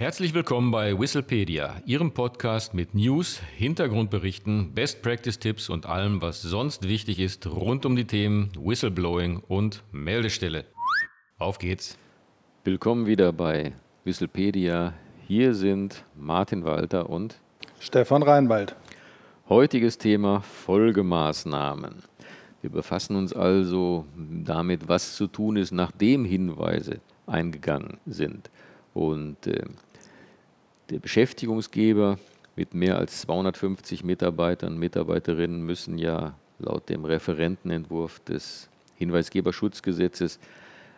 Herzlich willkommen bei Whistlepedia, Ihrem Podcast mit News, Hintergrundberichten, Best Practice Tipps und allem, was sonst wichtig ist rund um die Themen Whistleblowing und Meldestelle. Auf geht's. Willkommen wieder bei Whistlepedia. Hier sind Martin Walter und Stefan Reinwald. Heutiges Thema Folgemaßnahmen. Wir befassen uns also damit, was zu tun ist, nachdem Hinweise eingegangen sind. Und äh, der Beschäftigungsgeber mit mehr als 250 Mitarbeitern und Mitarbeiterinnen müssen ja laut dem Referentenentwurf des Hinweisgeberschutzgesetzes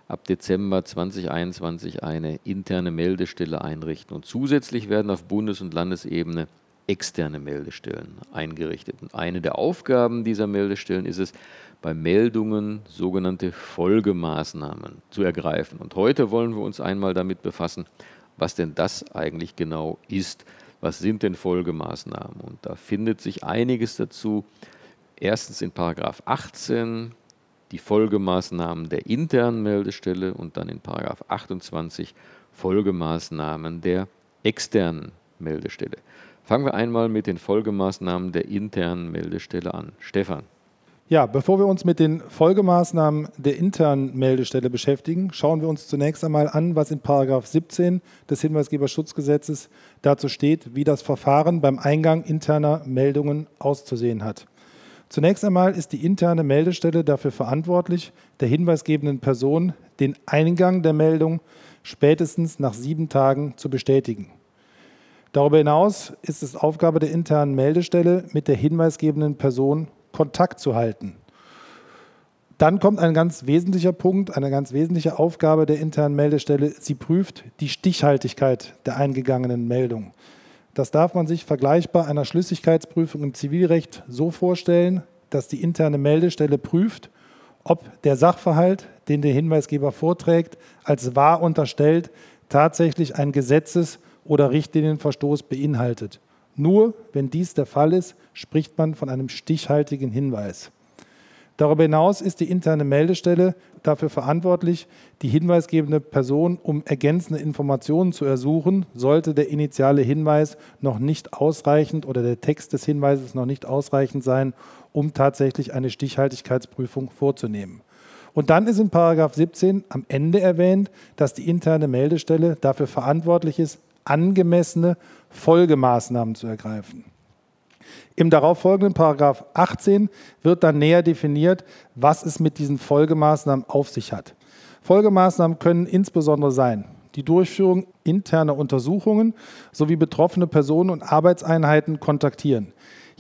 ab Dezember 2021 eine interne Meldestelle einrichten. Und zusätzlich werden auf Bundes- und Landesebene externe Meldestellen eingerichtet. Und eine der Aufgaben dieser Meldestellen ist es, bei Meldungen sogenannte Folgemaßnahmen zu ergreifen. Und heute wollen wir uns einmal damit befassen, was denn das eigentlich genau ist. Was sind denn Folgemaßnahmen? Und da findet sich einiges dazu. Erstens in Paragraph 18 die Folgemaßnahmen der internen Meldestelle und dann in Paragraph 28 Folgemaßnahmen der externen Meldestelle. Fangen wir einmal mit den Folgemaßnahmen der internen Meldestelle an. Stefan. Ja, bevor wir uns mit den Folgemaßnahmen der internen Meldestelle beschäftigen, schauen wir uns zunächst einmal an, was in Paragraph 17 des Hinweisgeberschutzgesetzes dazu steht, wie das Verfahren beim Eingang interner Meldungen auszusehen hat. Zunächst einmal ist die interne Meldestelle dafür verantwortlich, der hinweisgebenden Person den Eingang der Meldung spätestens nach sieben Tagen zu bestätigen. Darüber hinaus ist es Aufgabe der internen Meldestelle, mit der hinweisgebenden Person Kontakt zu halten. Dann kommt ein ganz wesentlicher Punkt, eine ganz wesentliche Aufgabe der internen Meldestelle. Sie prüft die Stichhaltigkeit der eingegangenen Meldung. Das darf man sich vergleichbar einer Schlüssigkeitsprüfung im Zivilrecht so vorstellen, dass die interne Meldestelle prüft, ob der Sachverhalt, den der Hinweisgeber vorträgt, als wahr unterstellt, tatsächlich ein Gesetzes- oder Richtlinienverstoß beinhaltet. Nur wenn dies der Fall ist, spricht man von einem stichhaltigen Hinweis. Darüber hinaus ist die interne Meldestelle dafür verantwortlich, die hinweisgebende Person um ergänzende Informationen zu ersuchen, sollte der initiale Hinweis noch nicht ausreichend oder der Text des Hinweises noch nicht ausreichend sein, um tatsächlich eine Stichhaltigkeitsprüfung vorzunehmen. Und dann ist in Paragraph 17 am Ende erwähnt, dass die interne Meldestelle dafür verantwortlich ist, angemessene Folgemaßnahmen zu ergreifen. Im darauffolgenden Paragraph 18 wird dann näher definiert, was es mit diesen Folgemaßnahmen auf sich hat. Folgemaßnahmen können insbesondere sein die Durchführung interner Untersuchungen sowie betroffene Personen und Arbeitseinheiten kontaktieren.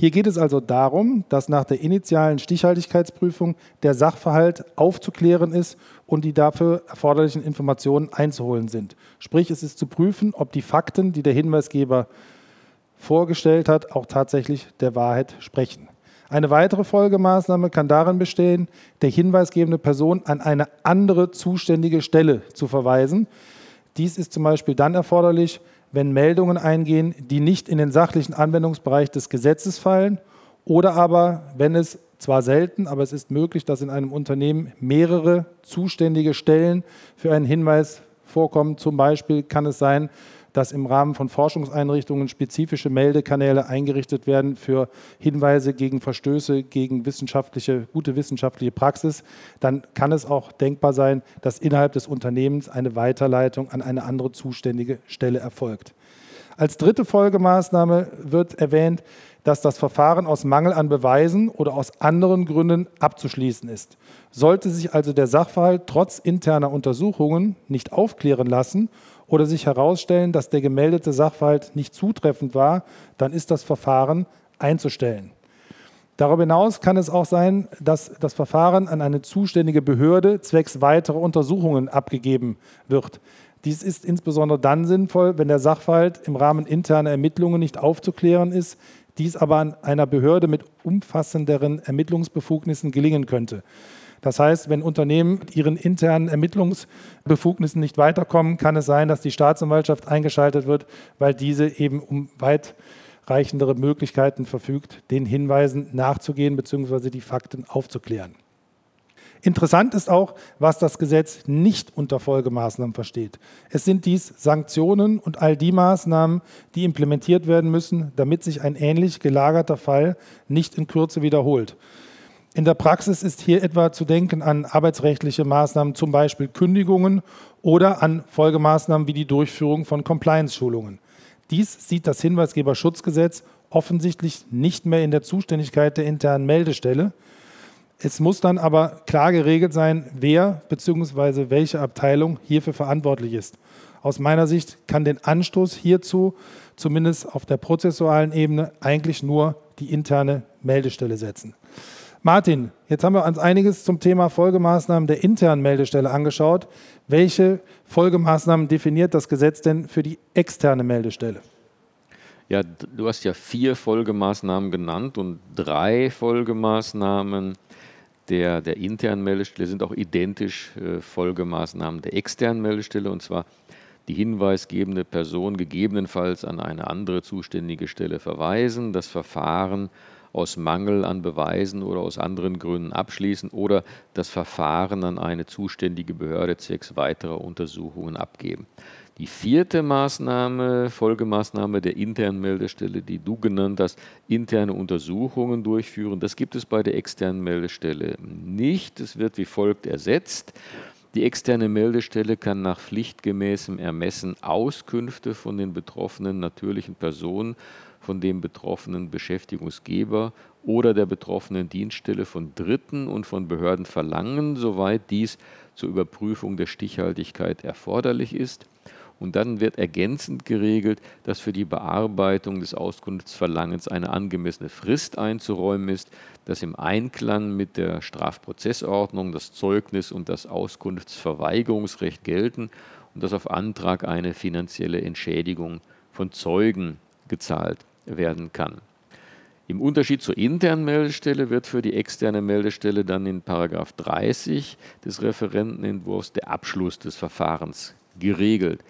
Hier geht es also darum, dass nach der initialen Stichhaltigkeitsprüfung der Sachverhalt aufzuklären ist und die dafür erforderlichen Informationen einzuholen sind. Sprich, es ist zu prüfen, ob die Fakten, die der Hinweisgeber vorgestellt hat, auch tatsächlich der Wahrheit sprechen. Eine weitere Folgemaßnahme kann darin bestehen, der hinweisgebende Person an eine andere zuständige Stelle zu verweisen. Dies ist zum Beispiel dann erforderlich, wenn Meldungen eingehen, die nicht in den sachlichen Anwendungsbereich des Gesetzes fallen oder aber, wenn es zwar selten, aber es ist möglich, dass in einem Unternehmen mehrere zuständige Stellen für einen Hinweis vorkommen. Zum Beispiel kann es sein, dass im Rahmen von Forschungseinrichtungen spezifische Meldekanäle eingerichtet werden für Hinweise gegen Verstöße gegen wissenschaftliche, gute wissenschaftliche Praxis, dann kann es auch denkbar sein, dass innerhalb des Unternehmens eine Weiterleitung an eine andere zuständige Stelle erfolgt. Als dritte Folgemaßnahme wird erwähnt, dass das Verfahren aus Mangel an Beweisen oder aus anderen Gründen abzuschließen ist. Sollte sich also der Sachverhalt trotz interner Untersuchungen nicht aufklären lassen oder sich herausstellen, dass der gemeldete Sachverhalt nicht zutreffend war, dann ist das Verfahren einzustellen. Darüber hinaus kann es auch sein, dass das Verfahren an eine zuständige Behörde zwecks weiterer Untersuchungen abgegeben wird. Dies ist insbesondere dann sinnvoll, wenn der Sachverhalt im Rahmen interner Ermittlungen nicht aufzuklären ist, dies aber an einer Behörde mit umfassenderen Ermittlungsbefugnissen gelingen könnte. Das heißt, wenn Unternehmen mit ihren internen Ermittlungsbefugnissen nicht weiterkommen, kann es sein, dass die Staatsanwaltschaft eingeschaltet wird, weil diese eben um weitreichendere Möglichkeiten verfügt, den Hinweisen nachzugehen bzw. die Fakten aufzuklären. Interessant ist auch, was das Gesetz nicht unter Folgemaßnahmen versteht. Es sind dies Sanktionen und all die Maßnahmen, die implementiert werden müssen, damit sich ein ähnlich gelagerter Fall nicht in Kürze wiederholt. In der Praxis ist hier etwa zu denken an arbeitsrechtliche Maßnahmen, zum Beispiel Kündigungen oder an Folgemaßnahmen wie die Durchführung von Compliance-Schulungen. Dies sieht das Hinweisgeberschutzgesetz offensichtlich nicht mehr in der Zuständigkeit der internen Meldestelle. Es muss dann aber klar geregelt sein, wer bzw. welche Abteilung hierfür verantwortlich ist. Aus meiner Sicht kann den Anstoß hierzu, zumindest auf der prozessualen Ebene, eigentlich nur die interne Meldestelle setzen. Martin, jetzt haben wir uns einiges zum Thema Folgemaßnahmen der internen Meldestelle angeschaut. Welche Folgemaßnahmen definiert das Gesetz denn für die externe Meldestelle? Ja, du hast ja vier Folgemaßnahmen genannt und drei Folgemaßnahmen der, der internen Meldestelle sind auch identisch äh, Folgemaßnahmen der externen Meldestelle. Und zwar die hinweisgebende Person gegebenenfalls an eine andere zuständige Stelle verweisen, das Verfahren aus Mangel an Beweisen oder aus anderen Gründen abschließen oder das Verfahren an eine zuständige Behörde zwecks weiterer Untersuchungen abgeben. Die vierte Maßnahme, Folgemaßnahme der internen Meldestelle, die du genannt hast, interne Untersuchungen durchführen, das gibt es bei der externen Meldestelle nicht. Es wird wie folgt ersetzt. Die externe Meldestelle kann nach pflichtgemäßem Ermessen Auskünfte von den betroffenen natürlichen Personen, von dem betroffenen Beschäftigungsgeber oder der betroffenen Dienststelle von Dritten und von Behörden verlangen, soweit dies zur Überprüfung der Stichhaltigkeit erforderlich ist. Und dann wird ergänzend geregelt, dass für die Bearbeitung des Auskunftsverlangens eine angemessene Frist einzuräumen ist, dass im Einklang mit der Strafprozessordnung das Zeugnis und das Auskunftsverweigerungsrecht gelten und dass auf Antrag eine finanzielle Entschädigung von Zeugen gezahlt werden kann. Im Unterschied zur internen Meldestelle wird für die externe Meldestelle dann in 30 des Referentenentwurfs der Abschluss des Verfahrens geregelt.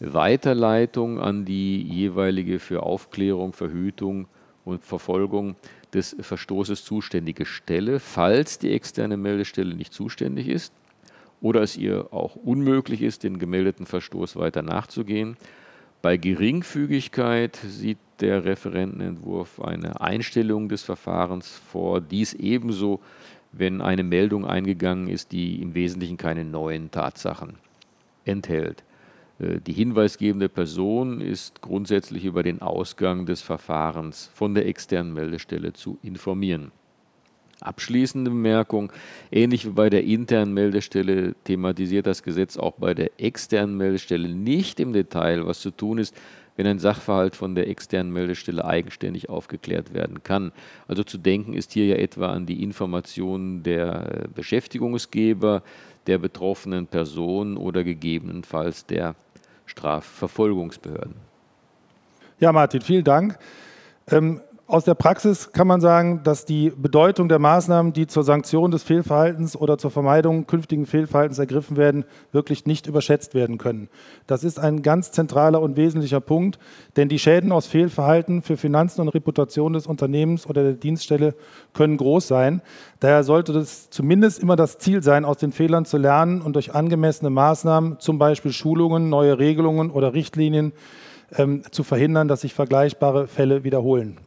Weiterleitung an die jeweilige für Aufklärung, Verhütung und Verfolgung des Verstoßes zuständige Stelle, falls die externe Meldestelle nicht zuständig ist oder es ihr auch unmöglich ist, den gemeldeten Verstoß weiter nachzugehen. Bei Geringfügigkeit sieht der Referentenentwurf eine Einstellung des Verfahrens vor, dies ebenso, wenn eine Meldung eingegangen ist, die im Wesentlichen keine neuen Tatsachen enthält. Äh, die hinweisgebende Person ist grundsätzlich über den Ausgang des Verfahrens von der externen Meldestelle zu informieren. Abschließende Bemerkung, ähnlich wie bei der internen Meldestelle thematisiert das Gesetz auch bei der externen Meldestelle nicht im Detail, was zu tun ist, wenn ein Sachverhalt von der externen Meldestelle eigenständig aufgeklärt werden kann. Also zu denken ist hier ja etwa an die Informationen der Beschäftigungsgeber, der betroffenen Person oder gegebenenfalls der Strafverfolgungsbehörden. Ja, Martin, vielen Dank. Ähm, aus der Praxis kann man sagen, dass die Bedeutung der Maßnahmen, die zur Sanktion des Fehlverhaltens oder zur Vermeidung künftigen Fehlverhaltens ergriffen werden, wirklich nicht überschätzt werden können. Das ist ein ganz zentraler und wesentlicher Punkt, denn die Schäden aus Fehlverhalten für Finanzen und Reputation des Unternehmens oder der Dienststelle können groß sein. Daher sollte es zumindest immer das Ziel sein, aus den Fehlern zu lernen und durch angemessene Maßnahmen, zum Beispiel Schulungen, neue Regelungen oder Richtlinien, ähm, zu verhindern, dass sich vergleichbare Fälle wiederholen.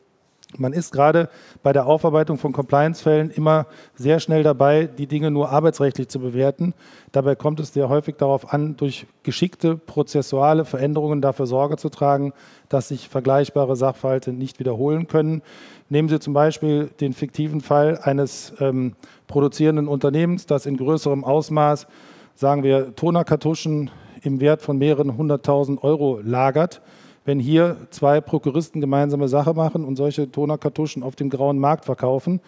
Man ist gerade bei der Aufarbeitung von Compliance-Fällen immer sehr schnell dabei, die Dinge nur arbeitsrechtlich zu bewerten. Dabei kommt es sehr häufig darauf an, durch geschickte prozessuale Veränderungen dafür Sorge zu tragen, dass sich vergleichbare Sachverhalte nicht wiederholen können. Nehmen Sie zum Beispiel den fiktiven Fall eines ähm, produzierenden Unternehmens, das in größerem Ausmaß, sagen wir, Tonerkartuschen im Wert von mehreren hunderttausend Euro lagert wenn hier zwei Prokuristen gemeinsame Sache machen und solche Tonerkartuschen auf dem grauen Markt verkaufen,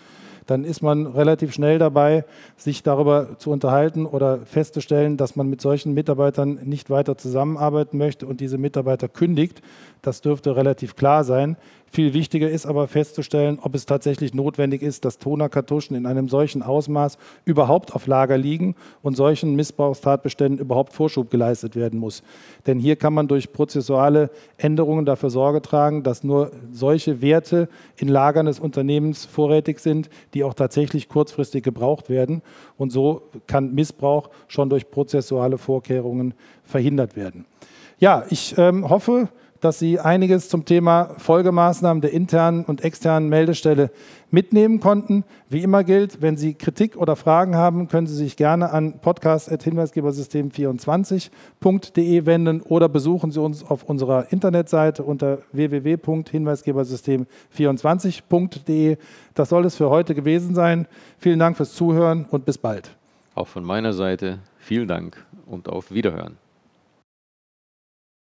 dann ist man relativ schnell dabei, sich darüber zu unterhalten oder festzustellen, dass man mit solchen Mitarbeitern nicht weiter zusammenarbeiten möchte und diese Mitarbeiter kündigt. Das dürfte relativ klar sein. Viel wichtiger ist aber festzustellen, ob es tatsächlich notwendig ist, dass Tonerkartuschen in einem solchen Ausmaß überhaupt auf Lager liegen und solchen Missbrauchstatbeständen überhaupt Vorschub geleistet werden muss. Denn hier kann man durch prozessuale Änderungen dafür Sorge tragen, dass nur solche Werte in Lagern des Unternehmens vorrätig sind, die auch tatsächlich kurzfristig gebraucht werden. Und so kann Missbrauch schon durch prozessuale Vorkehrungen verhindert werden. Ja, ich ähm, hoffe, dass Sie einiges zum Thema Folgemaßnahmen der internen und externen Meldestelle mitnehmen konnten. Wie immer gilt, wenn Sie Kritik oder Fragen haben, können Sie sich gerne an podcast.hinweisgebersystem24.de wenden oder besuchen Sie uns auf unserer Internetseite unter www.hinweisgebersystem24.de. Das soll es für heute gewesen sein. Vielen Dank fürs Zuhören und bis bald. Auch von meiner Seite vielen Dank und auf Wiederhören.